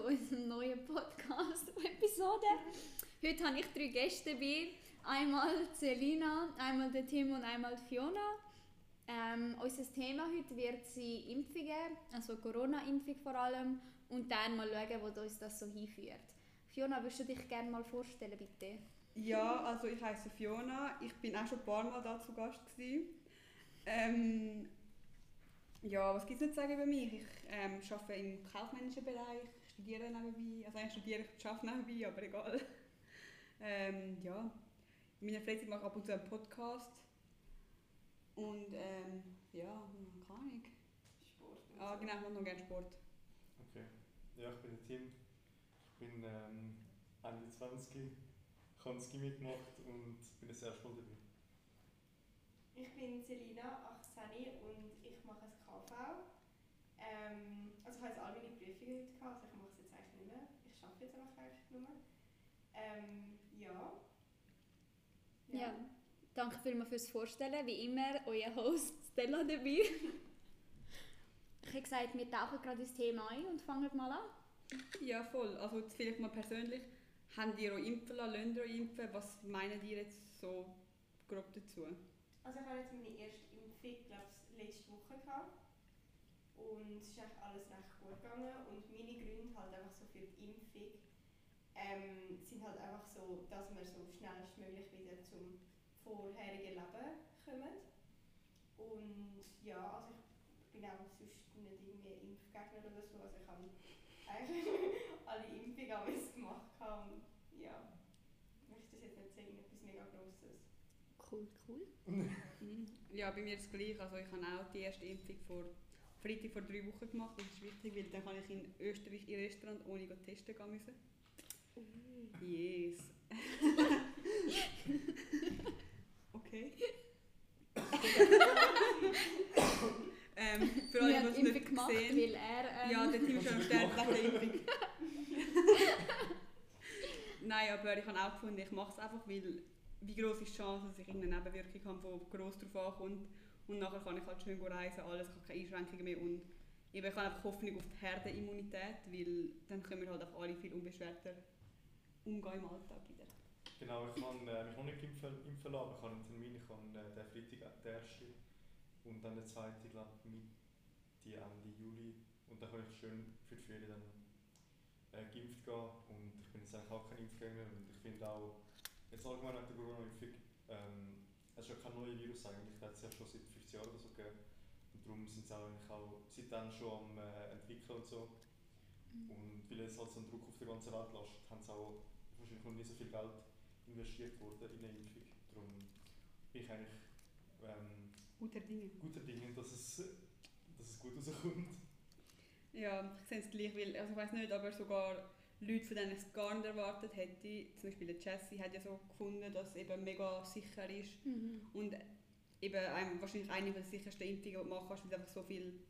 zu unserem neuen Podcast-Episode. Heute habe ich drei Gäste dabei. Einmal Selina, einmal der Tim und einmal Fiona. Ähm, unser Thema heute wird sein Impfungen, also Corona-Impfung vor allem, und dann mal schauen, wo uns das so hinführt. Fiona, würdest du dich gerne mal vorstellen, bitte? Ja, also ich heiße Fiona. Ich bin auch schon ein paar Mal da zu Gast gewesen. Ähm, ja, was gibt es nicht zu sagen über mich? Ich ähm, arbeite im kaufmännischen Bereich, studiere nebenbei. Also ich studiere, ich arbeite nebenbei, aber egal. Ähm, ja, in meiner Freizeit mache ich ab und zu einen Podcast. Und ähm, ja, keine Ahnung. Sport. und Ah, genau, ich mache noch gerne Sport. Okay. Ja, ich bin Tim. Ich bin ähm, Ende 20, ich habe das Gimmick gemacht und bin jetzt erst mal dabei. Ich bin Selina, 18 und ich mache ein KV. Ähm, also ich habe jetzt all meine Prüfungen heute gehabt, also ich mache es jetzt eigentlich nicht arbeite jetzt einfach eigentlich nur. Ähm, ja. Ja. Danke vielmals fürs Vorstellen. Wie immer, euer Host Stella dabei. ich habe gesagt, wir tauchen gerade ins Thema ein und fangen mal an. Ja, voll. Also jetzt vielleicht mal persönlich. Habt ihr euch impfen lassen? Lasst ihr euch impfen? Was meinen ihr jetzt so grob dazu? Also ich habe jetzt meine erste Impfung, glaube ich, letzte Woche gehabt. Und es ist eigentlich alles recht gut gegangen. Und meine Gründe halt einfach so für die Impfung ähm, sind halt einfach so, dass wir so schnellstmöglich wieder zum vorherigen Leben kommen. Und ja, also ich bin auch sonst nicht irgendwie Impfgegner oder so. Also ich habe eigentlich alle Impfungen alles gemacht und ja, ich möchte das jetzt nicht sagen, etwas mega Grosses. Cool, cool. Mhm. Ja, bei mir ist es gleich. Also ich habe auch die erste Impfung vor Freitag vor drei Wochen gemacht. Das ist wichtig, weil dann kann ich in Österreich in Restaurant ohne go testen gehen müssen. Yes. okay. ähm, für alle, die es nicht gemacht, gesehen weil er... Ähm, Ja, der Team ist schon am Sterben wegen der Impfung. Nein, aber ich habe auch gefunden, ich mache es einfach, weil wie groß ist die Chance, dass ich irgendeine Nebenwirkung habe, die gross darauf ankommt. Und nachher kann ich halt schön reisen, alles, ich habe keine Einschränkungen mehr. Und ich habe einfach Hoffnung auf die Herdenimmunität, weil dann können wir halt auch alle viel unbeschwerter umgehen im Alltag wieder. Genau, ich kann äh, mich noch nicht impfen, impfen lassen, ich habe einen Termin. Ich habe äh, den Freitag den ersten und dann den zweiten, glaube ich, Mitte, Ende Juli. Und dann kann ich schön für die Ferien dann äh, geimpft gehen. Und ich bin jetzt eigentlich auch kein Impfgänger und ich finde auch, jetzt allgemein nach der Corona-Impfung, ähm, es ist ja kein neues Virus eigentlich, das hat es ja schon seit 50 Jahren oder so gegeben. Und darum sind sie auch, eigentlich auch seitdem schon am äh, entwickeln und so. Und weil es halt so einen Druck auf der ganzen Welt lastet, haben sie auch wahrscheinlich noch nie so viel Geld investiert worden in eine Impfung. Darum bin ich eigentlich ähm, Guter Dinge. guter Dinge, dass es, dass es gut rauskommt. Ja, ich sehe es gleich, weil, also ich weiß nicht, aber sogar Leute, von denen ich es gar nicht erwartet hätte, zum Beispiel der Jessie hat ja so gefunden, dass es eben mega sicher ist Mhm. und eben einem, wahrscheinlich eine der sichersten Impfungen, die du machen kannst, weil es einfach so viel,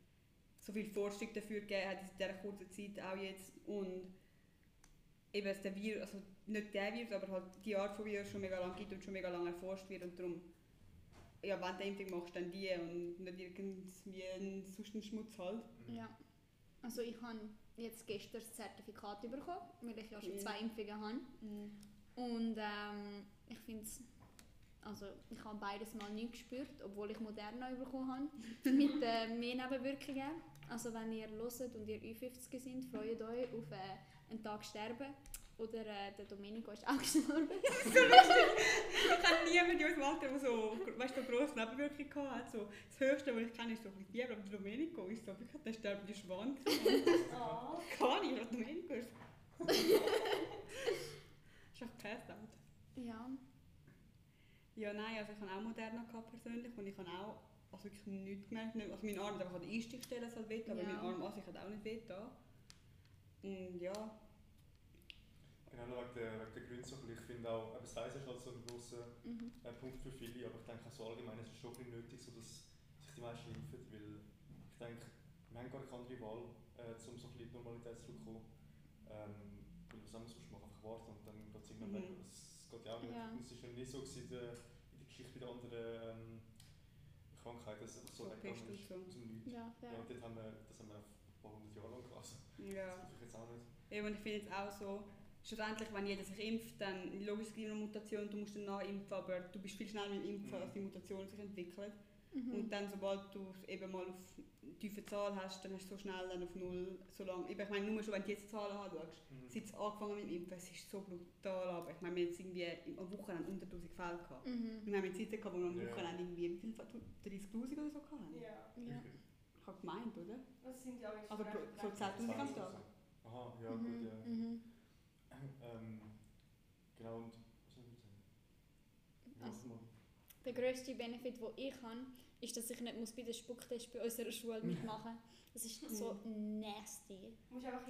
so viel Forschung dafür gegeben hat in dieser kurzen Zeit auch jetzt und eben dass der Virus, also nicht der Virus, aber halt die Art von Virus schon mega lange gibt und schon mega lange erforscht wird und darum ja, wenn du eine Impfung machst, dann die und nicht irgendwie einen, sonst einen Schmutz halt. Ja. Also ich habe jetzt gestern das Zertifikat bekommen, weil ich ja schon zwei Impfungen habe. Und ähm, ich finde es, also ich habe beides mal nicht gespürt, obwohl ich Moderna bekommen habe, mit äh, mehr Nebenwirkungen. Also wenn ihr hört und ihr Ü50 sind, freut euch auf äh, einen Tag sterben. Oder äh, der Domenico ist auch gestorben. Ich kenne niemanden in unserem Alter, der so, weißt, so grosse Nebenwirkungen hat. So, das Höchste, was ich kenne, ist so ein Fieber, aber der Domenico ist so wirklich der sterbende Schwan. Oh. Keine Ahnung, Domenico ist. ist echt passed out. ja. Ja, nein, also ich habe auch Moderna gehabt persönlich und ich habe auch also wirklich nichts gemerkt. Also mein Arm hat einfach an der Einstichstelle halt weh, aber Ja. mein Arm an sich hat auch nicht weh da. Und ja, Nur wegen der, wegen der bisschen. Ich finde auch, eben Size ist halt so ein grosser Mhm. äh, Punkt für viele, aber ich denke auch so allgemein ist es schon ein bisschen nötig, so dass sich die meisten impfen, weil ich denke, wir haben gar keine andere Wahl, äh, um so ein bisschen Normalität zurückzukommen. Ähm, weil was anderes machen, einfach warten und dann geht es irgendwann Mhm. weg. Das geht ja auch nicht. Ja. Es ist ja nicht so gewesen in der, in der Geschichte bei den anderen ähm, Krankheiten, dass es einfach so weggegangen ist aus dem Nichts. Ja, Ja, ja. und dort haben wir, das haben wir ein paar hundert Jahre lang gehabt. Also, ja. Das ist jetzt auch nicht. Eben, und ich finde jetzt auch so, schlussendlich, wenn jeder sich impft, dann logisch es gibt eine Mutation, du musst dann nachimpfen, aber du bist viel schneller mit dem Impfen, Mhm. als die Mutation sich entwickelt. Mhm. Und dann, sobald du es eben mal auf eine tiefe Zahl hast, dann hast du so schnell dann auf null, so lange. Ich meine, nur schon, wenn du jetzt Zahlen anschaust, Mhm. seit es angefangen mit dem Impfen, es ist so brutal, aber ich meine, wir haben jetzt irgendwie am Wochenende unter 1000 Fälle gehabt. Mhm. Wir haben jetzt Zeiten gehabt, wo wir am. Wochenende irgendwie, wie viel, 30'000 oder so hatten? Ja. Ja. Ich habe gemeint, oder? Das sind ja auch Also pro- so 10'000 am Tag. Aha, ja Mhm. gut, ja. Ähm, genau, und was soll ich sagen? Also-. Der grösste Benefit, den ich habe, ist, dass ich nicht muss bei den Spucktest bei unserer Schule mitmachen muss. Das ist so nasty.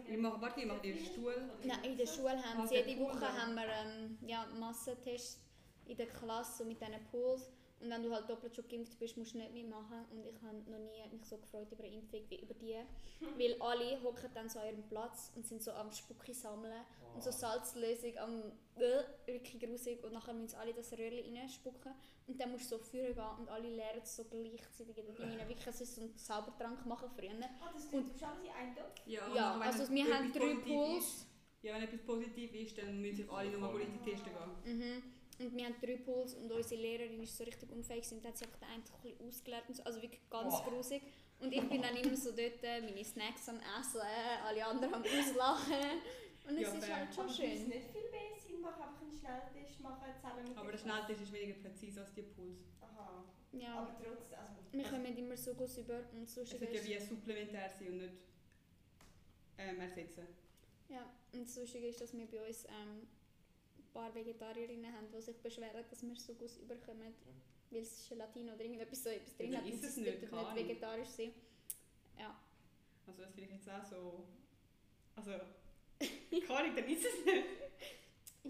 Ich mache, warte, ich mache den Stuhl. Nein, in der Schule haben Ah, sie der jede Woche haben wir ähm, ja, Massentests in der Klasse mit diesen Pools. Und wenn du halt doppelt schon geimpft bist, musst du nicht mitmachen. Und ich habe noch nie mich so gefreut über eine Impfung wie über die. Weil alle hocken dann so an ihrem Platz und sind so am Spucki sammeln. Und so Ah. Salzlösung am äh, wirklich grusig. Und nachher müssen alle das Röhrchen reinspucken. Und dann musst du so führen gehen und alle lernen es so gleichzeitig in den Ding rein. Wirklich, es ist so ein Zaubertrank machen früher. Ah, das Und- tut alles in einen Topf? Ja, und Ja, also wir haben drei. Ist, ja, wenn etwas positiv ist, dann müssen sich alle nochmal richtig testen gehen. Mhm. Und wir haben drei Pools und unsere Lehrerin ist so richtig unfähig und hat sich einfach den einen ein bisschen ausgelernt und so, also wirklich ganz Oh. grusig. Und ich bin dann immer so dort, äh, meine Snacks am Essen, äh, alle anderen am Auslachen. Und es Ja, ist halt schon würde es schön. nicht viel mehr Sinn machen, einfach einen Schnelltest machen zusammen mit Aber der? Schnelltest ist weniger präzise als die Pools. Aha. Ja, Aber trotzdem, also... wir kommen immer so gut über und so Es sollte ja wie supplementär sein und nicht ähm, ersetzen. Ja, und das Lustige ist, dass wir bei uns ähm, ein paar Vegetarierinnen haben, die sich beschweren, dass wir so gut überkommen, weil es Gelatine oder irgendetwas so etwas drin Ja, hat ist es sie nicht, nicht vegetarisch sein. Ja. Also das finde ich jetzt auch so... Also... Keine Ahnung, dann ist es nicht.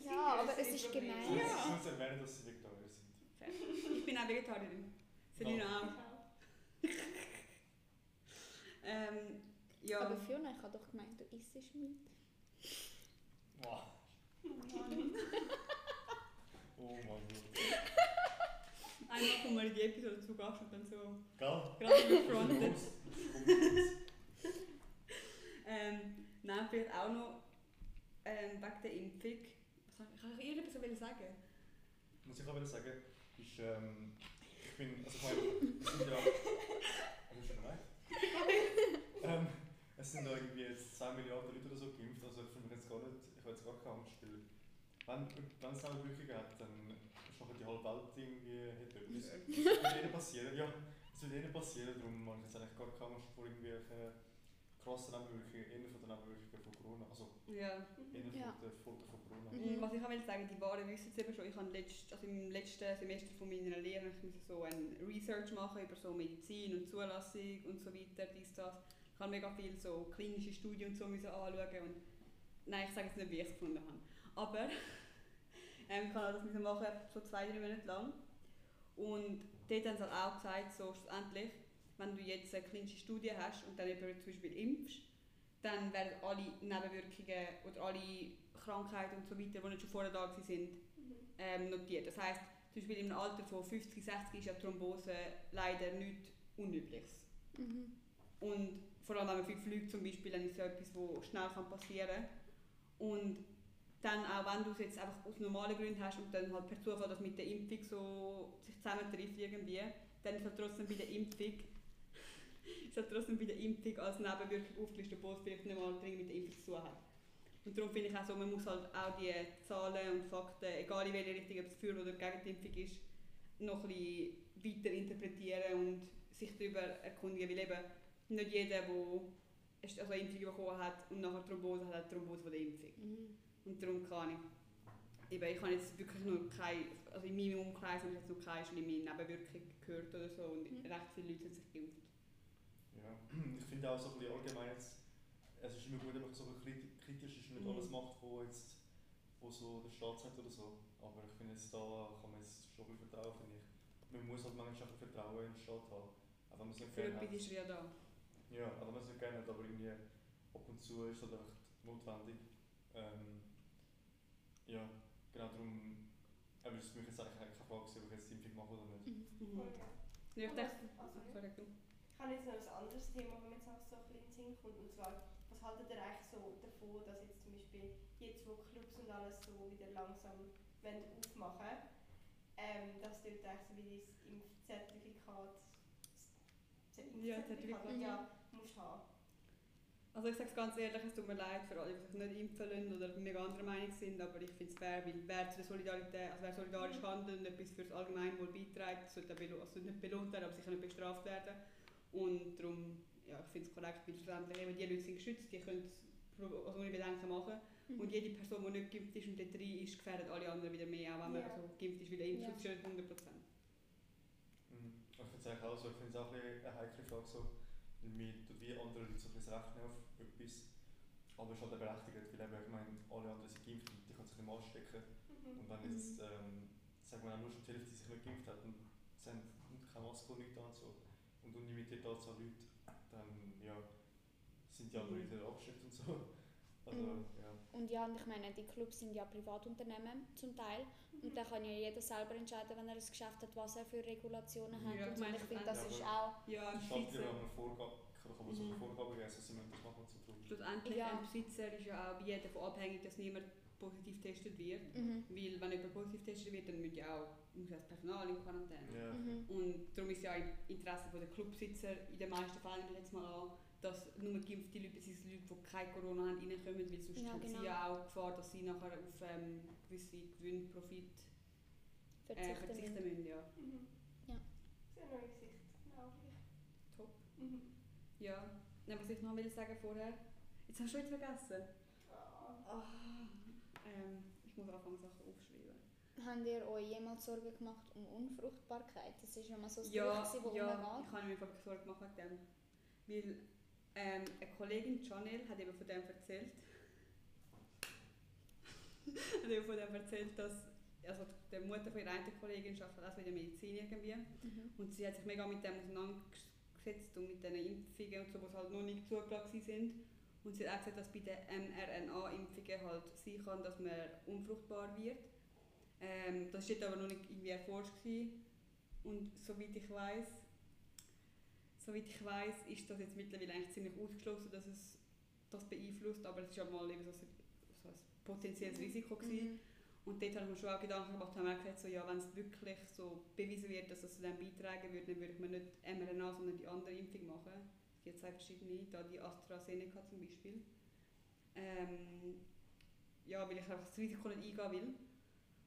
Ja, aber es ist gemein. Ja. Ich muss erwähnen, dass sie Vegetarier sind. Ich bin auch Vegetarierin. Selina auch. Ähm, ja. Aber Fiona, ich habe doch gemeint, du isst Meat. Wow. Oh mein Gott. Einmal kommen wir in die Episode zu Gast und dann so Gell? gerade gefrontet. Ähm, nein, vielleicht auch noch ähm, wegen der Impfung. Was ich, kann ich irgendetwas wollen sagen? Was ich auch will sagen, ist, ähm, ich bin, also ich meine, es sind ja, du schon gemeint? ähm, es sind ja irgendwie jetzt 2 Milliarden Leute oder so geimpft, also ich finde mich jetzt gar nicht, ich habe jetzt gar keine Angst, weil wenn, wenn es eine Brücke gibt, dann ist nachher die halbe Welt irgendwie hätte etwas. Das wird eh passieren, ja, das wird eh nicht passieren, darum habe ich jetzt eigentlich gar keine Angst vor irgendwelchen krassen Nebenwirkungen, eher von den Nebenwirkungen von Corona, also Ja. eher Ja. von den Folgen von Corona. Mhm. Was ich auch will sagen, die Waren wissen es eben schon. Ich habe letzt, also im letzten Semester von meiner Lehre ich musste so ein Research machen über so Medizin und Zulassung und so weiter, dies, das. Ich habe mega viel so klinische Studien und so müssen anschauen und nein, ich sage jetzt nicht, wie ich es gefunden habe. Aber ähm, ich habe das müssen machen, so zwei, drei Monate lang. Und dort haben sie halt auch gesagt, so schlussendlich, wenn du jetzt eine klinische Studie hast und dann jemanden zum Beispiel impfst, dann werden alle Nebenwirkungen oder alle Krankheiten und so weiter, die nicht schon vorher da waren, sind, ähm, notiert. Das heisst, zum Beispiel im Alter von 50, 60 ist ja Thrombose leider nichts Unübliches. Mhm. Und vor allem, wenn man viel fliegt zum Beispiel, dann ist es ja etwas, was schnell kann passieren kann. Und dann auch, wenn du es jetzt einfach aus normalen Gründen hast und dann halt per Zufall das mit der Impfung so sich zusammentrifft irgendwie, dann ist halt trotzdem bei der Impfung ist halt trotzdem bei der Impfung als Nebenwirkung aufgelistet, obwohl es vielleicht nicht mal dringend mit der Impfung zu tun hat. Und darum finde ich auch so, man muss halt auch die Zahlen und Fakten, egal in welche Richtung, ob es für oder gegen die Impfung ist, noch ein bisschen weiter interpretieren und sich darüber erkundigen, weil eben nicht jeder, der also eine Impfung bekommen hat und nachher Thrombose hat, hat Thrombose von der Impfung. Mhm. Und darum kann ich. Eben, ich habe jetzt wirklich nur keine, also in meinem Umkreis habe ich jetzt noch keine schlimme Nebenwirkung gehört oder so und Mhm. recht viele Leute haben sich geimpft. Ja, ich finde auch so ein bisschen allgemein jetzt, es ist immer gut, wenn man so ein bisschen kriti- kritisch ist und nicht Mhm. alles macht, wo jetzt wo so der Staat sagt oder so. Aber ich finde jetzt da kann man jetzt schon ein bisschen vertrauen, finde ich. Man muss halt manchmal auch ein bisschen Vertrauen in den Staat haben. Auch wenn man es nicht Für etwas hat. ist ja da. Ja, wenn man nicht gerne aber irgendwie ab und zu ist es halt echt notwendig. Ähm, ja, genau darum aber es ist für mich jetzt eigentlich keine Frage, ob ich jetzt Impfung mache oder nicht. Mhm. Mhm. Ja. Ja, ich dachte, Also, sorry. Ich habe jetzt noch ein anderes Thema, wenn mir jetzt auch so ein bisschen in den Sinn kommt. Und zwar, was haltet ihr eigentlich so davon, dass jetzt zum Beispiel jetzt, wo Clubs und alles so wieder langsam wollen aufmachen ähm, dass dort eigentlich so wie das Impfzertifikat, das Ja, Impfzertifikat, Zertifikat. ja, musst haben. Also ich sage es ganz ehrlich, es tut mir leid für alle, die sich nicht impfen lassen oder mega anderer Meinung sind, aber ich finde es fair, weil wer zu der Solidarität, also wer solidarisch Mhm. handelt und etwas für das Allgemeinwohl beiträgt, sollte, belo also nicht belohnt werden, aber sicher nicht bestraft werden. Und darum, ja, ich finde es korrekt, weil schlussendlich eben die Leute sind geschützt, die können es also ohne Bedenken machen. Mhm. Und jede Person, die nicht geimpft ist und dort rein ist, gefährdet alle anderen wieder mehr, auch wenn man Ja. also geimpft ist, weil der Impfschutz Ja. schon 100%. Mhm. Ich finde es auch so, ich finde es auch ein bisschen eine heikle Frage so, tut wie andere Leute so ein bisschen rechnen auf etwas, aber es ist halt auch berechtigt, weil eben, ich meine, alle anderen sind geimpft und die können sich nicht mehr anstecken Mhm. und wenn jetzt, ähm, sagen wir auch nur schon die Hälfte sich nicht geimpft hat und sie haben keine Maske und nichts an so, und unlimitiert Anzahl Leute, dann ja, sind die anderen Mhm. Leute abgeschickt und so. Also, Mhm. ja. Und ja, und ich meine, die Clubs sind ja Privatunternehmen zum Teil. Und da kann ja jeder selber entscheiden, wenn er ein Geschäft hat, was er für Regulationen hat. Ja, und, ich so. und meine, ich finde, das ja, ist auch. Ja, im Die Stadt Schweizer... wieder eine Vorgabe, kann aber so eine Mhm. Vorgabe geben, also sie müssen das machen so tun. Schlussendlich Ja. ein Besitzer ist ja auch bei jedem davon abhängig, dass niemand positiv getestet wird. Mhm. Weil wenn jemand positiv getestet wird, dann muss ja auch muss das Personal in Quarantäne. Ja. Mhm. Und darum ist ja im Interesse der Clubsitzer in den meisten Fällen, ich jetzt mal an, dass nur geimpfte Leute, beziehungsweise Leute, die kein Corona haben, reinkommen, weil sonst Ja, haben sie genau. ja auch Gefahr, dass sie nachher auf ähm, gewisse Gewinn, Profit äh, Verzichten verzichten müssen. müssen. Ja. Mhm. Ja. Sehr neue Sicht, genau. Top. Mhm. ja. Nein, was ich noch will sagen vorher, jetzt hast du schon wieder vergessen. Ah. Ah, ähm, ich muss anfangen, Sachen aufschreiben. Habt ihr euch jemals Sorgen gemacht um Unfruchtbarkeit? Das ist ja mal so ein Ja, Gerücht, das ja, rumgeht. ich habe mir Sorgen gemacht wegen dem. Weil ähm, eine Kollegin, Janelle, hat eben von dem erzählt. hat eben von dem erzählt, dass also die Mutter von ihrer einen Kollegin arbeitet auch in der Medizin irgendwie. Mhm. Und sie hat sich mega mit dem auseinandergesetzt und mit diesen Impfungen und so, die halt noch nicht zugelassen sind. Und sie hat auch gesagt, dass bei den mRNA-Impfungen halt sein kann, dass man unfruchtbar wird. Ähm, das war aber noch nicht irgendwie erforscht. Gewesen. Und soweit ich weiß, soweit ich weiß, ist das jetzt mittlerweile eigentlich ziemlich ausgeschlossen, dass es das beeinflusst. Aber es war ja mal eben so, ein- so ein potenzielles Risiko. Gewesen. Mhm. Und dort habe ich mir schon auch Gedanken gemacht, haben wir auch gesagt, so, ja, wenn es wirklich so bewiesen wird, dass es zu dem beitragen würde, dann würde ich mir nicht mRNA, sondern die andere Impfung machen. Es gibt zwei verschiedene, da die AstraZeneca zum Beispiel. Ähm, ja, weil ich einfach das Risiko nicht eingehen will.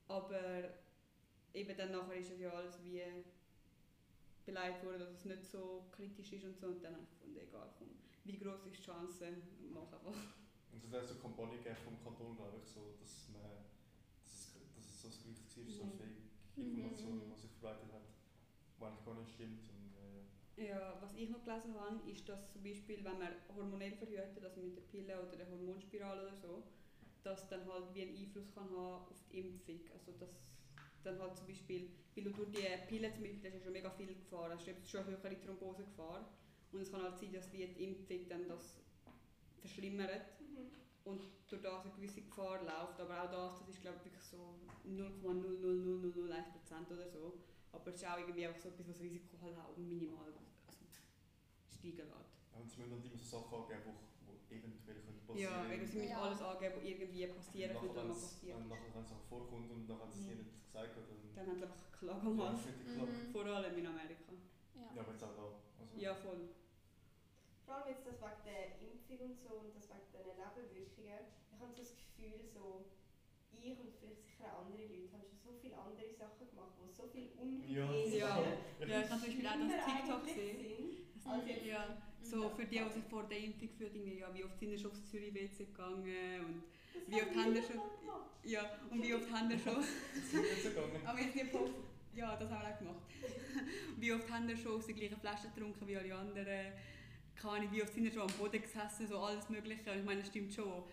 Aber eben dann nachher ist es ja alles wie beleidigt worden, dass es nicht so kritisch ist und so. Und dann habe ich gefunden, egal, komm, wie groß ist die Chance, mach einfach. Und es hat auch so eine Kampagne gegeben vom Kanton, glaube ich, so, dass, man, dass, es, dass es so ein Gerücht war, so Mhm. eine Fake-Information, Mhm. die sich verbreitet hat, die eigentlich gar nicht stimmt. Und, äh, Ja, was ich noch gelesen habe, ist, dass zum Beispiel, wenn man hormonell verhütet, also mit der Pille oder der Hormonspirale oder so, dass dann halt wie einen Einfluss kann haben auf die Impfung. Also dass dann halt zum Beispiel, weil du durch die Pille zum Beispiel, hast du ja schon mega viel Gefahr, hast du schon eine höhere Thrombosegefahr. Und es kann halt sein, dass wie die Impfung dann das verschlimmert Mhm. und durch das eine gewisse Gefahr läuft. Aber auch das, das ist glaube ich wirklich so 0,00001% oder so. Aber es ist auch irgendwie auch so etwas, was das Risiko halt auch minimal also steigen lässt. ja, und sie müssen dann immer so Sachen angeben, eventuell können Ja, passieren eben, sie müssen Ja. alles angeben, was irgendwie passieren könnte, wenn es passiert. wenn nachher wenn es auch vorkommt und nachher hat es Mhm. ihnen nicht gesagt, dann Dann haben sie einfach Klage ja, klar. Mhm. Vor allem in Amerika. Ja. Ja, aber jetzt auch da. Also, Ja, voll. Vor allem jetzt das wegen der Impfung und so und das wegen den Nebenwirkungen. Ich habe so das Gefühl, so ich und vielleicht sicher auch andere Leute haben schon so viele andere Sachen gemacht, die so viel unhygienischer Ja. Ja, ich habe zum Beispiel auch das TikTok gesehen. sind, als jetzt Ja, so Ja. für die, die sich vor der Impfung fühlen, irgendwie, ja, wie oft sind sie schon aufs Zürich WC gegangen und das wie oft haben wir schon- gemacht. ja, und wie oft haben wir schon. Aber jetzt nicht posten. Ja, das haben wir auch gemacht. Wie oft haben wir schon aus der gleichen Flasche getrunken wie alle anderen? Keine Ahnung, wie oft sind wir schon am Boden gesessen, so alles Mögliche. Und ich meine, das stimmt schon.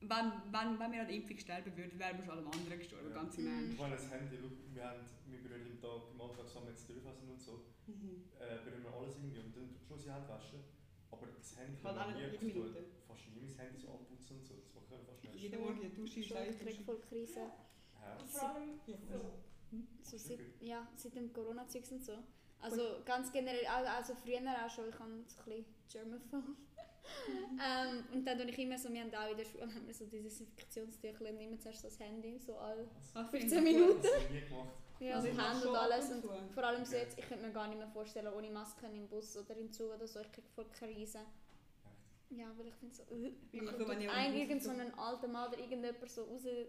Wenn, wenn, wenn wir an der Impfung sterben würden, wären wir schon allem anderen gestorben, Ja. ganz im Mhm. Ernst. Ich meine, das Handy, wir, haben, wir berühren im Tag im Alltag zusammen jetzt Telefon und so, Mhm. äh, berühren wir alles irgendwie und dann schon die Hände waschen. Aber das Handy Halt auch nie jede. Minute. Fast nie mein Handy so anputzen und so, das mache ich fast nicht. Jeden Morgen in der Dusche kriege voll Krise. Ja. Und vor allem so. So Machst du seit, ja, seit dem Corona-Zeugs und so. Also ganz generell, al- also früher auch schon, ich habe so ein bisschen Germaphobe. ähm, und dann tue ich immer so, wir haben auch in der Schule haben wir so dieses Infektionstüchlein und immer zuerst so das Handy, so all Ah, 15 finde ich Minuten. Das habe ich nie gemacht. Ja, Also so ich schon und alles. und vor allem so jetzt, ich könnte mir gar nicht mehr vorstellen, ohne Masken im Bus oder im Zug oder so, ich kriege voll Krise. Ja, aber ich finde so, äh, man so, wenn ich ein, irgend so einen alten Mann oder irgendjemand so raus, äh,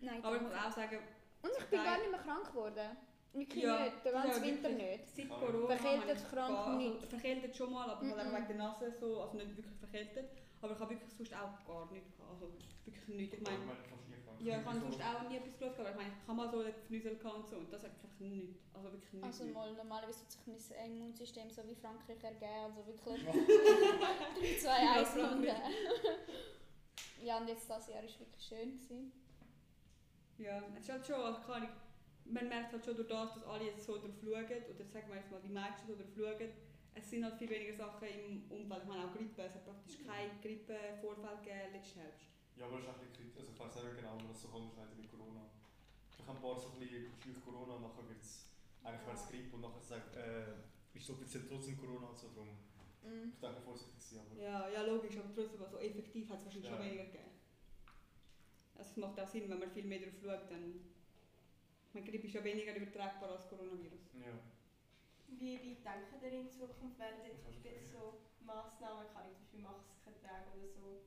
nein, Aber ich muss auch sagen, Und ich bin gar nicht mehr krank geworden. Wirklich Ja, nicht, den ganzen ja Winter nicht. seit. Corona Verkältet, habe ich krank, gar- also, nicht. Verkältet schon mal, aber Mhm. auch wegen der Nase so, also nicht wirklich verkältet. Aber ich habe wirklich sonst auch gar nichts gehabt, also wirklich nichts. Ich meine, ja, ich habe sonst auch nie etwas geschaut, aber ich meine, ich habe mal so einen Fnüsel und so und das einfach nichts. Also wirklich nichts. Also mal, normalerweise tut sich mein Immunsystem so wie Frankreich ergeben, also wirklich 3, 2, 1 Ja, und. Ja, und jetzt das Jahr war wirklich schön. Gewesen. Ja, es ist halt schon, also Ahnung, man merkt halt schon durch das, dass alle jetzt so drauf schauen, oder sagen wir jetzt mal, die meisten so drauf schauen, es sind halt viel weniger Sachen im Umfeld. Ich meine auch Grippe, es hat praktisch keinen Grippevorfall gegeben letzten Herbst. Ja, aber das ist auch ein bisschen kritisch. Also ich weiß nicht genau, wie man das so unterscheiden mit Corona. Ich habe ein paar so ein bisschen schüch Corona und nachher wird es eigentlich wäre es Grippe und nachher sagt, äh, ist so offiziell trotzdem Corona und so drum. Mm. Ich denke vorsichtig sein, aber Ja, ja logisch, aber trotzdem, also effektiv hat es wahrscheinlich schon Ja. weniger gegeben. Also es macht auch Sinn, wenn man viel mehr drauf schaut, dann... Meine, Grippe ist ja weniger übertragbar als Coronavirus. ja. Wie weit denken ihr in Zukunft werden jetzt so Massnahmen, kann ich zum Beispiel Masken tragen oder so,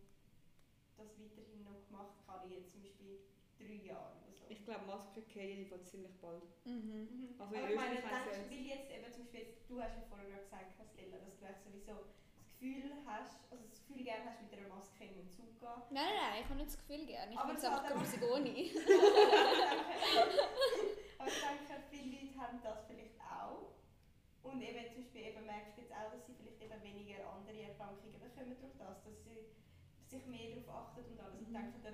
das weiterhin noch gemacht, ich jetzt zum Beispiel drei Jahre oder so. Ich glaube, Masken gehen jedenfalls ziemlich bald. Mhm. Mhm. Also Aber ich meine, denkst, weil jetzt eben zum Beispiel, jetzt, du hast ja vorher noch gesagt, Castella, dass du echt sowieso das Gefühl hast, also das Gefühl gerne hast, mit einer Maske in den Zug zu gehen. Nein, nein, nein, ich habe nicht das Gefühl gerne. Ich Aber es einfach grusig ohne. Aber ich denke, viele Leute haben das vielleicht auch. Und eben zum Beispiel eben merkst du jetzt auch, dass sie vielleicht eben weniger andere Erkrankungen bekommen durch das, dass sie sich mehr darauf achten und alles. Ich Mhm. denke, der,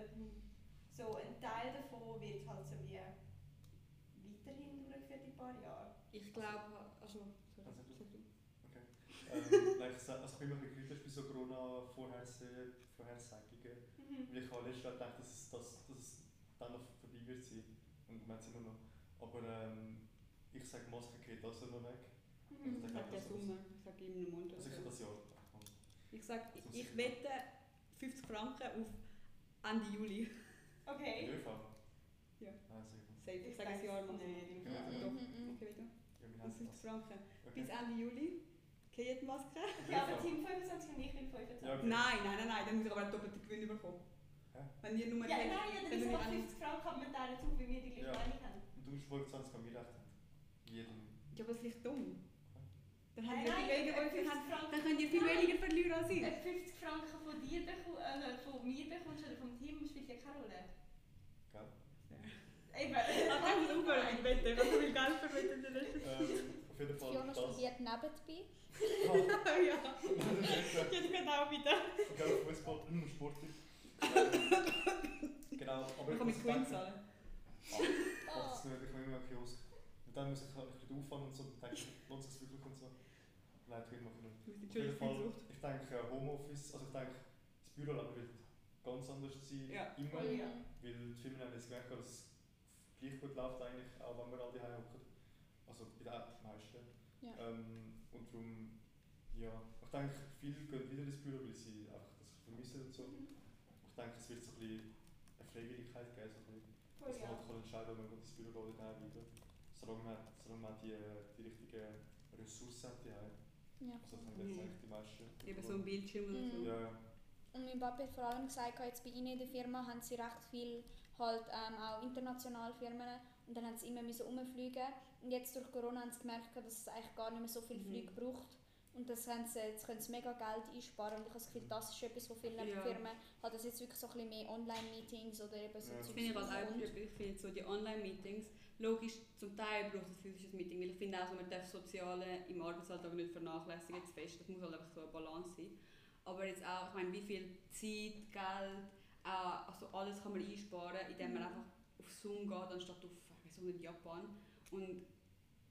so ein Teil davon wird halt so wie weiterhin durchgeführt in ein paar Jahren. Ich glaube, also... Sorry, Also du. ähm, like, ich also ich bin immer ein bisschen bei so Corona-Vorhersagungen. Mhm. Weil ich habe letztes Jahr gedacht, dass es, dass, dass es dann noch vorbei wird sein. Und man es immer noch. Aber ähm, ich sage, Maske geht das noch weg. Mhm. Ich sage den Sommer, ich sage einem Monat. oder Also ich habe das Jahr. Ich sage, muss ich ich wette 50 Franken auf Ende Juli. Okay. ÖV? Ja. Nein, sehr gut. Safe, ich sage ein Jahr mal. Ja. Also doch. Mhm, mhm. Okay, wette. Ja, wir Auf haben 50 das. Franken. Okay. Bis Ende Juli. Die Maske? Ja, aber Team 25 und ich will 25. Ja, okay. Nein, nein, nein, nein, dann muss ich aber einen doppelten Gewinn bekommen. Hä? Wenn ihr nur Ja, nein, ja, dann auch nicht- 50 Franken, aber wir teilen auf, weil wir die gleiche Ja. Meinung haben. Und du hast 25 an mir rechnen. Jeden. Ja, aber das ist vielleicht dumm. Dann, Nein, haben wir viel nein, weniger, ob viel 50 haben, Franken- dann könnt ihr viel Nein. weniger verlieren als ich. Ob 50 Franken von dir äh, von mir bekommst oder vom Team, spielt ja keine Rolle. Gell? Eben. Aber ich muss aufhören mit Wetten. Ich Geld verwettet in der letzten auf jeden Fall Fiona das. studiert nebenbei. Ah, Ja, jetzt geht auch wieder. Gell, Fußball, Sport. genau, aber Ich kann mit muss Queen zahlen. Ah, mach das nicht, ich habe immer einen Kiosk. Und dann muss ich halt ein bisschen auffahren und so, dann denke ich, lohnt sich wirklich und so. Nein, Twin mache ich nicht. Die jeden Fall, ich denke Homeoffice, also ich denke, das Büroleben wird ganz anders sein, Ja, immer. voll, ja. Weil die Firmen haben jetzt gemerkt, dass es gleich gut läuft eigentlich, auch wenn wir alle daheim hocken. Also bei den meisten. Ja. Ähm, und darum, ja, ich denke, viele gehen wieder ins Büro, weil sie einfach das vermissen und so. Mhm. Ich denke, es wird so ein bisschen eine Freiwilligkeit geben, so ein bisschen, Voll, dass man halt kann entscheiden kann, ob man ins Büro geht oder daheim bleiben. Solange man, solange man die, die richtigen Ressourcen hat daheim. Ja. Also das haben jetzt Mhm. eigentlich die meisten. Eben so ein Bildschirm oder so. Mhm. Ja, ja. Und mein Papa hat vor allem gesagt, jetzt bei ihnen in der Firma haben sie recht viel halt ähm, auch internationale Firmen und dann haben sie immer müssen umfliegen und jetzt durch Corona haben sie gemerkt, dass es eigentlich gar nicht mehr so viel Mhm. Flüge braucht und das haben sie, jetzt können sie mega Geld einsparen und ich habe das Gefühl, das ist etwas, wo viele Ja. Firmen hat das jetzt wirklich so ein bisschen mehr Online-Meetings oder eben so Ja. Das Zeugs finde ich halt auch, ich finde so die Online-Meetings, logisch, zum Teil braucht es ein physisches Meeting, weil ich finde auch, man darf das Soziale im Arbeitsalltag nicht vernachlässigen, zu fest, das muss halt einfach so eine Balance sein. Aber jetzt auch, ich meine, wie viel Zeit, Geld, also alles kann man einsparen, indem man Mhm. einfach auf Zoom geht, anstatt auf, ich weiß nicht, Japan. Und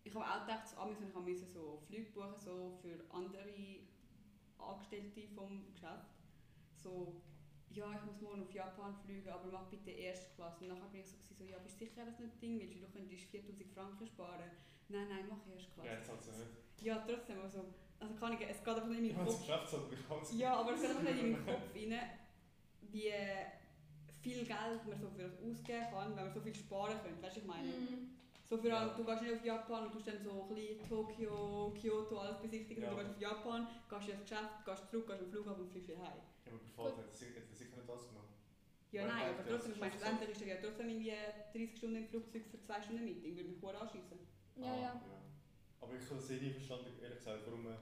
ich habe auch gedacht, so, ich musste so Flüge buchen so für andere Angestellte vom Geschäft. So, ja, ich muss morgen auf Japan fliegen, aber mach bitte erste Klasse. Und nachher bin ich so, gewesen, so ja, bist du sicher, dass du nicht Ding willst, weil du könntest 4000 Franken sparen. Nein, nein, mach erste Klasse. Ja, hat nicht. Ja, trotzdem, also, also kann ich, es geht einfach nicht in meinen das Kopf. Ja, aber es geht einfach nicht in meinen Kopf rein, wie viel Geld man so für das ausgeben kann, wenn man so viel sparen könnte. Weißt du, ich meine? Mhm. So für Ja. du gehst nicht auf Japan und tust dann so ein bisschen Tokio, Kyoto, alles besichtigen. Ja. Du gehst auf Japan, gehst ins Geschäft, gehst zurück, gehst am Flughafen und fliegst wieder heim. Ja, aber bevor hat er sicher hat er sicher nicht das gemacht. Ja, Weil nein, aber trotzdem, ist ich meine, schlussendlich ist er ja trotzdem irgendwie 30 Stunden im Flugzeug für 2 Stunden Meeting, würde mich gut anschießen. Ja, Ah, ja. Aber ich habe es eh nie verstanden, ehrlich gesagt, warum man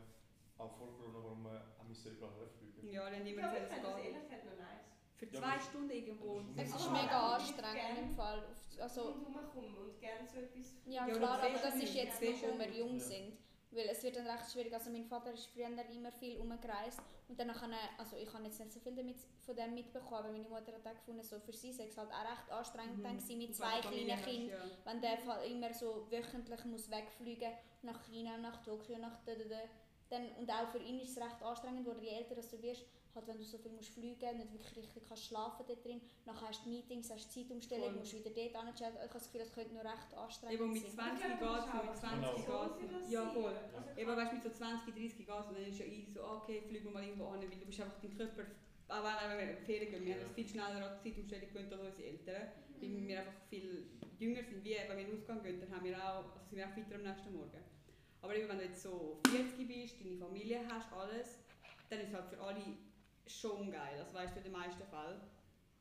auch vor Corona, warum man auch müssen überall herfliegen Ja, dann Ich niemand glaube, ich gesagt, finde das es ehrlich geht. gesagt noch nice. Für Ja, zwei Stunden irgendwo. Es ist mega halt, ich anstrengend gerne- im Fall. Also, und rumkommen und gerne so etwas. ja, Ja, klar, aber das ist jetzt noch, wo wir jung Ja. sind. Weil es wird dann recht schwierig. Also mein Vater ist früher immer viel umgereist und dann nachher, also ich habe jetzt nicht so viel damit, von dem mitbekommen, aber meine Mutter hat auch gefunden, so für sie sei es halt auch recht anstrengend Mhm. dann mit zwei kleinen Kindern. ja. Wenn der Fall immer so wöchentlich muss wegfliegen nach China, nach Tokio, nach da, da, da. Dann, und auch für ihn ist es recht anstrengend, weil je älter du wirst, halt wenn du so viel musst fliegen nicht wirklich richtig kannst schlafen dort drin, nachher hast du Meetings, hast du Zeitumstellung, Voll. musst wieder dort anschauen. Ich habe das Gefühl, das könnte nur recht anstrengend Eben mit sein. 20 Ich geht es, das mit ist auch 20 was geht Ja, voll. Also Eben, weißt mit so 20, 30 geht es und dann ist ja easy so, ah, okay, fliegen wir mal irgendwo hin, weil du bist einfach dein Körper, auch wenn wir Ferien gehen, wir haben viel schneller an die Zeitumstellung gewöhnt als unsere Eltern, weil Mhm. wir einfach viel jünger sind, wie wenn wir in den Ausgang gehen, dann haben wir auch, also sind wir auch fitter am nächsten Morgen. Aber eben, wenn du jetzt so 40 bist, deine Familie hast, alles, dann ist es halt für alle schon geil, das weißt du in den meisten Fällen.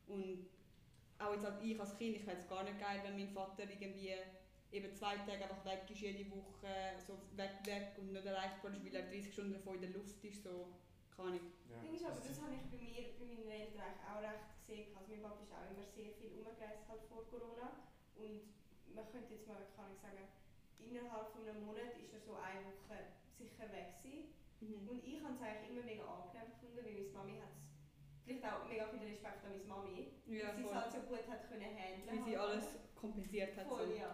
Und auch jetzt halt ich als Kind, ich fände es gar nicht geil, wenn mein Vater irgendwie eben zwei Tage einfach weg ist jede Woche, so weg, weg und nicht erreichbar ist, weil er 30 Stunden davon in der Luft ist, so kann ich. Ja. Ding ist aber, das habe ich bei mir, bei meinen Eltern auch recht gesehen. Also mein Papa ist auch immer sehr viel umgereist halt vor Corona. Und man könnte jetzt mal, kann ich sagen, innerhalb von einem Monat ist er so eine Woche sicher weg gewesen. Mhm. Und ich habe es eigentlich immer mega angenehm gefunden, weil meine Mami hat vielleicht auch mega viel Respekt an meine Mami. Ja, weil sie es halt so gut hat können handeln. Wie sie halt. alles kompensiert hat. Voll, So. ja.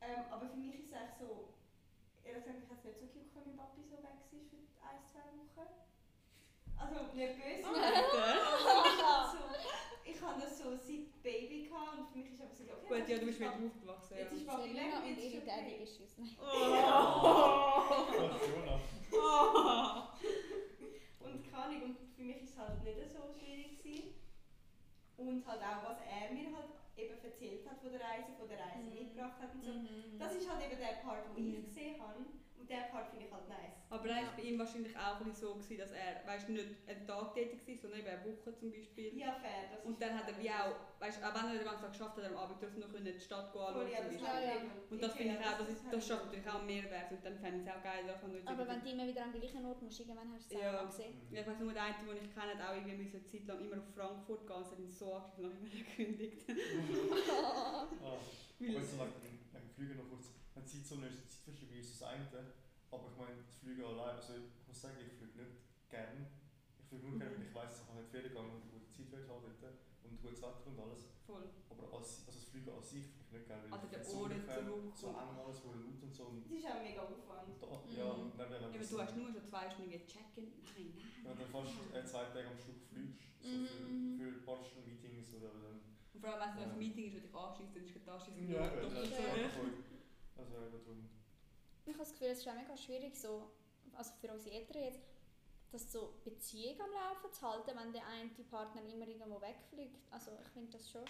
Ähm, aber für mich ist es echt so, ehrlich gesagt, ich hätte es nicht so gejuckt, wenn mein Papi so weg ist für ein, zwei Wochen. Also nicht böse. Ah, so, ich hatte das so seit Baby gehabt und für mich ist aber so, okay, Gut, ja, du ist bist wieder Papi- aufgewachsen. Jetzt Ja. ist Papi weg jetzt ist ihre okay. Daddy-Issues. Nein. Oh. Fiona. Und keine Ahnung, und für mich ist es halt nicht so schwierig gewesen. Und halt auch, was er mir halt eben erzählt hat von der Reise, von der Reise Mhm. mitgebracht hat und so. Mhm. Das ist halt eben der Part, den Mhm. ich gesehen habe. Und der Part finde ich halt nice. Aber eigentlich bei ihm wahrscheinlich auch ein so, gewesen, dass er weißt, nicht einen Tag tätig war, sondern eben eine Woche zum Beispiel. Ja, fair. Das Und dann hat er wie auch, weißt, auch wenn er den ganzen Tag geschafft hat, er am Abend trotzdem noch in die Stadt gehen anschauen ja, das. Ja, ja. Und das finde ich auch, das, ist, das schafft habe ich natürlich auch Mehrwert und dann fände ich es auch geil, dass man nicht Aber wenn du immer wieder am gleichen Ort musst, irgendwann hast du es Ja. gesehen. Mhm. Ja, ich weiss nur, der eine, den ich kenne, hat auch irgendwie müssen eine Zeit lang immer auf Frankfurt gehen, sie hat ihn so angeschaut und nachher gekündigt. Jetzt noch wegen dem Flügen noch kurz. Die Zeitzone ist, die Zeitverschiebung ist das eine. Aber ich meine, das Fliegen allein, also ich muss sagen, ich fliege nicht gern. Ich fliege nur gerne, Mhm. wenn ich weiss, ich kann nicht Ferien gehen und eine gute Zeit haben dort und gutes Wetter und alles. Voll. Aber als, also das Fliegen an sich finde ich nicht geil, weil Also ich der so zurück so eng alles, wo laut und so. Und Das ist auch mega Aufwand. da, Mhm. ja, wenn Ja, aber du hast nur so zwei Stunden checken. Nein, nein. wenn du dann fast äh, zwei Tage am Stück fliegst, so Mhm. für, für ein paar Stunden Meetings oder dann... Und vor allem, wenn es Ja. ein Meeting ist, das dich anschießt, dann ist es anschießen. Ja, ist so Ja. echt. voll. Also eben darum. Ich habe das Gefühl, es ist auch mega schwierig, so, also für unsere Eltern jetzt, das so Beziehung am Laufen zu halten, wenn der eine Partner immer irgendwo wegfliegt. Also ich finde das schon.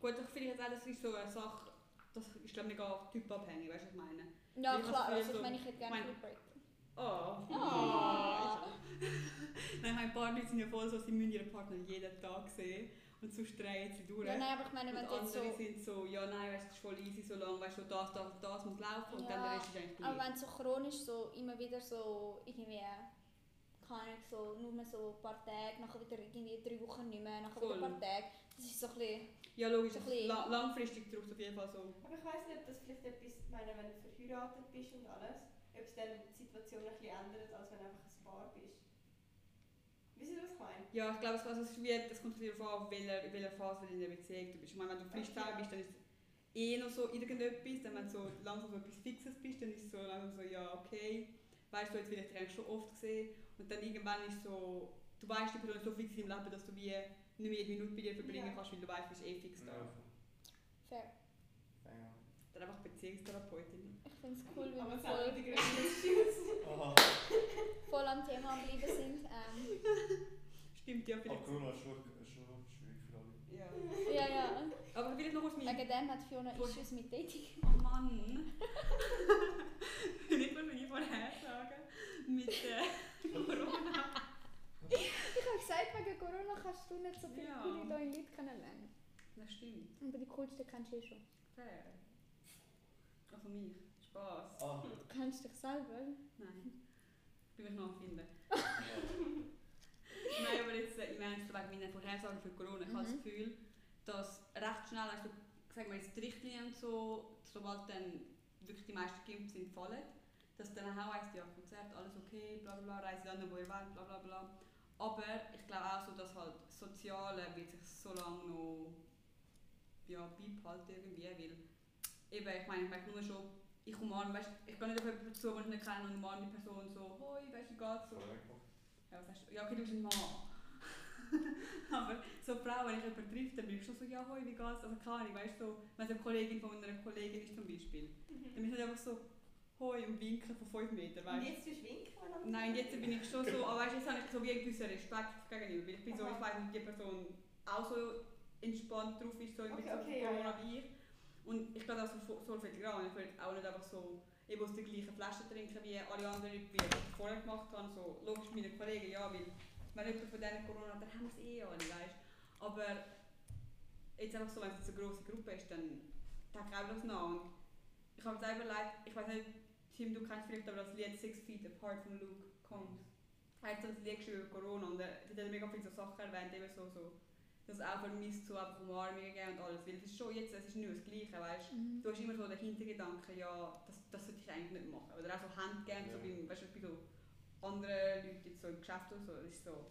Gut, ich finde jetzt auch, das ist so eine Sache, das ist glaube ich mega typabhängig, weißt du, was ich meine? Ja Ich klar, also ich meine, ich hätte gerne mein- Break. Oh. Ah. Nein, meine Partner sind ja voll so, sie müssen ihren Partner jeden Tag sehen und sonst drehen sie durch. Ja, nein, aber ich meine, und wenn jetzt andere so... sind so, ja nein, weißt, du, es ist voll easy, so lange, weißt du, das, das, das muss laufen und dann Ja, der Rest ist eigentlich Aber gleich. wenn du so chronisch so immer wieder so irgendwie, keine Ahnung, so nur mehr so ein paar Tage, nachher wieder irgendwie drei Wochen nicht mehr, nachher wieder ein Voll. paar Tage, das ist so ein bisschen... Ja, logisch, so ein bisschen- la langfristig braucht es auf jeden Fall so. Aber ich weiss nicht, ob das vielleicht etwas, ich meine, wenn du verheiratet bist und alles, ob es dann die Situation ein bisschen ändert, als wenn du einfach ein Paar bist. Wisst ihr, was ich meine? Ja, ich glaube, es, also es, das kommt darauf an, auf welcher, in welcher Phase in der Beziehung du bist. Ich meine, wenn du frisch Okay. zusammen bist, dann ist es eh noch so irgendetwas. Dann, wenn du so langsam so etwas Fixes bist, dann ist es so langsam so, ja, okay. Weißt du, jetzt will ich dich eigentlich schon oft gesehen. Und dann irgendwann ist so, du weißt, die Person ist so fix im Leben, dass du wie nicht mehr jede Minute bei dir verbringen Ja. kannst, weil du weißt, du bist eh fix da. Ja, Fair. ja. Dann einfach Beziehungstherapeutin. Ich finde es cool, wie Aber wir voll, voll am Thema am Bleiben sind. Ähm, Stimmt ja vielleicht. Corona ist schon, schon schwierig für alle. Ja. ja, ja. Aber vielleicht noch kurz mein... Wegen dem hat Fiona. Issues mit Dating. Oh Mann! Nicht mal, wie ich vorher sagen. Mit äh, Corona. Ich habe gesagt, wegen Corona kannst du nicht so viele Ja. coole neue Leute kennenlernen. Das stimmt. Aber die coolsten kennst du eh schon. Fair. Also mich. Spaß. Ah, Du kennst dich selber. Nein. Bin ich noch am finden. Nein, aber jetzt, ich meine, jetzt wegen meiner Vorhersagen für Corona, ich habe das Mhm. Gefühl, dass recht schnell, also, sagen wir jetzt die Richtlinien und so, sobald dann wirklich die meisten geimpft sind, fallen, dass dann auch heisst, ja, Konzert, alles okay, bla bla bla, reise dann, wo ihr wollt, bla bla bla. Aber ich glaube auch so, dass halt das Soziale wird sich so lange noch ja, beibehalten irgendwie, weil eben, ich meine, ich merke nur schon, ich umarme, weißt, ich gehe nicht auf jemanden zu, den ich nicht kenne und umarme die Person so, hoi, weißt du, wie geht's? So. Ja, was hast du? Ja, okay, du bist ein Mann. aber so Frau, wenn ich jemanden treffe, dann bin ich schon so, ja, hoi, wie geht's? Also keine Ahnung, weißt du, so, wenn es eine Kollegin von einer Kollegin ist zum Beispiel, dann bin ich halt einfach so, hoi und winken von 5 Metern, Und weißt jetzt tust du winken? du? Nein, jetzt bin ich schon so, aber weißt du, jetzt habe ich so wie einen gewissen Respekt gegenüber, weil ich bin so, Aha. ich weiss nicht, die Person auch so entspannt drauf ist, so in Okay, Bezug okay, auf ja, ja. wie ich. Und ich gehe auch so, so filigran, ich will auch nicht einfach so eben aus der gleichen Flasche trinken wie alle anderen wie ich vorher gemacht habe. So, logisch meine Kollegen, ja, weil wenn jemand von denen Corona hat, dann haben wir es eh alle, weißt Aber jetzt einfach so, wenn es jetzt eine grosse Gruppe ist, dann denke ich auch das nach. Und ich habe mir selber leid, ich weiß nicht, Tim, du kennst vielleicht aber das Lied Six Feet Apart von Luke Combs. Er hat so ein Lied geschrieben über Corona und er hat mega viele so Sachen erwähnt, eben so, so das auch vermisst, so einfach Umarmungen geben und alles. Weil es ist schon jetzt, es ist nicht das Gleiche, weißt Mhm. du? hast immer so den Hintergedanken, ja, das, das sollte ich eigentlich nicht machen. Oder auch so Hand geben, so Ja. beim, weißt du, bei so anderen Leuten jetzt so im Geschäft oder so, das ist so,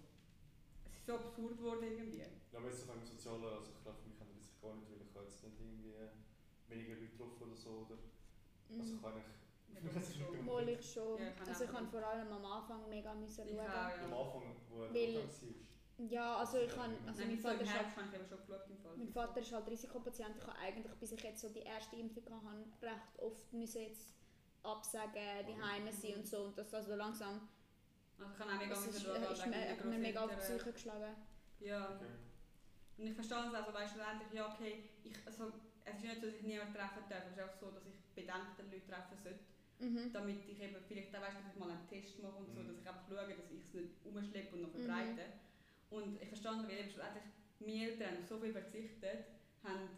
es ist so absurd geworden irgendwie. Ja, aber jetzt auf einem sozialen, also ich glaube, für mich ändert es sich gar nicht, weil ich habe jetzt nicht irgendwie weniger Leute getroffen oder so. Oder, also ich Mhm. kann ich, Ja, das ist schon- Mal ich schon. Ja, ich kann also ich kann vor allem am Anfang mega müssen schauen. auch, ja. am Anfang, wo er Weil- Ja, also ich kann, also Nein, mein so im Vater ist halt habe ich schon geschaut im Fall. Mein Vater ist halt Risikopatient. Ich habe eigentlich, bis ich jetzt so die erste Impfung hatte, recht oft müssen jetzt absagen, die Heime sein und so. Und das also langsam, Also ich kann auch mega das müssen ist, schauen, äh, ist wegen mir, mega auf die. Psyche geschlagen. Ja. okay. Und ich verstehe es also, weißt du, schlussendlich, ja okay, ich, also, es ist nicht so, dass ich niemanden treffen darf, es ist auch so, dass ich bedenkte Leute treffen sollte, Mhm. damit ich eben vielleicht auch weiss, dass ich mal einen Test mache und so, Mhm. dass ich einfach schaue, dass ich es nicht umschleppe und noch Mhm. Und ich verstehe es, weil schlussendlich meine Eltern haben so viel verzichtet, haben,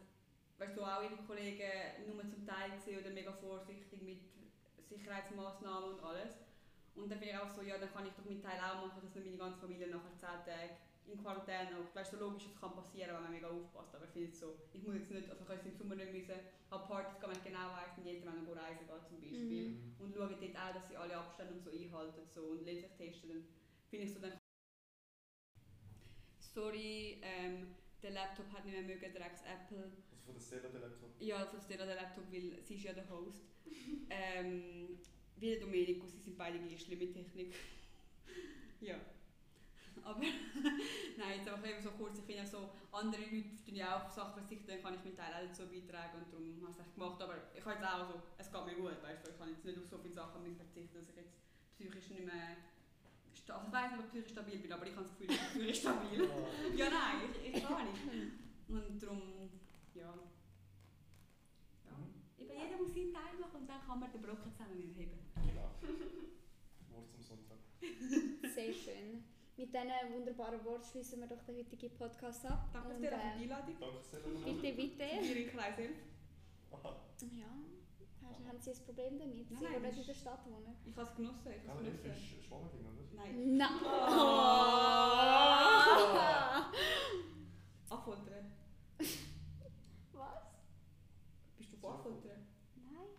weißt du, auch ihre Kollegen nur zum Teil gesehen oder mega vorsichtig mit Sicherheitsmaßnahmen und alles. Und dann bin ich auch so, ja, dann kann ich doch meinen Teil auch machen, dass nicht meine ganze Familie nachher 10 Tage in Quarantäne und weißt du, so logisch, das kann passieren, wenn man mega aufpasst, aber ich finde es so, ich muss jetzt nicht, also ich kann jetzt im Sommer nicht müssen an Partys gehen, wenn ich genau weiss, meine Eltern wollen noch reisen gehen zum Beispiel Mhm. und schauen dort auch, dass sie alle Abstände und so einhalten so, und sich testen, dann finde ich so, dann Sorry, ähm, der Laptop hat nicht mehr mögen, der Apple. Also von der Stella der Laptop. Ja, von Stella der Laptop, weil sie ist ja der Host. ähm, wie der Domenico, sie sind beide gleich schlimm mit Technik. ja. Aber nein, jetzt einfach eben so kurz, ich finde ja so, andere Leute tun ja auch Sachen verzichten, dann kann ich meinen Teil auch dazu beitragen und darum habe ich es gemacht. Aber ich habe jetzt auch so, es geht mir gut, weißt du, ich kann jetzt nicht auf so viele Sachen verzichten, dass ich jetzt psychisch nicht mehr, sta- also ich weiß nicht, ob ich stabil bin, aber ich habe das Gefühl, ich bin stabil. Ah, Ja, nein, ich, ich kann nicht. Und darum, ja. ja. Mhm. Eben jeder muss seinen Teil machen und dann kann man den Brocken zusammen heben. Genau. Wort zum Sonntag. Sehr schön. Mit diesen wunderbaren Worten schließen wir doch den heutigen Podcast ab. Danke Und, dir für die äh, Einladung. Danke Stella. Bitte, bitte. Hier in Kreis 11. Aha. Ja, haben- haben Sie ein Problem damit? Nein, Sie, nein, nicht das in der Stadt wohnen? Ich habe es genossen. Ich Ja, habe aber es genossen. ist Schwammerding, oder? Nein. Nein. Oh. Affoltern. Was? Bist du von Affoltern? Nein,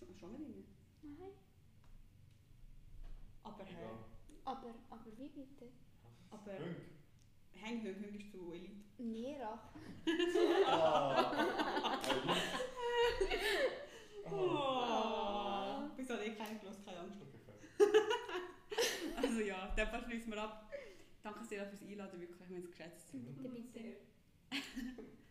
Bist du drin? nein. Aber? Egal. Aber, aber wie bitte? Aber Hünk. Heng, Heng, Heng ist zu Elite. Nerach. Ah. Oh. Bis hat eh keiner gelost, keine Angst. Okay, fair. Also ja, dann schließen wir ab. Danke sehr fürs Einladen, wirklich, wir haben es geschätzt. Bitte, bitte.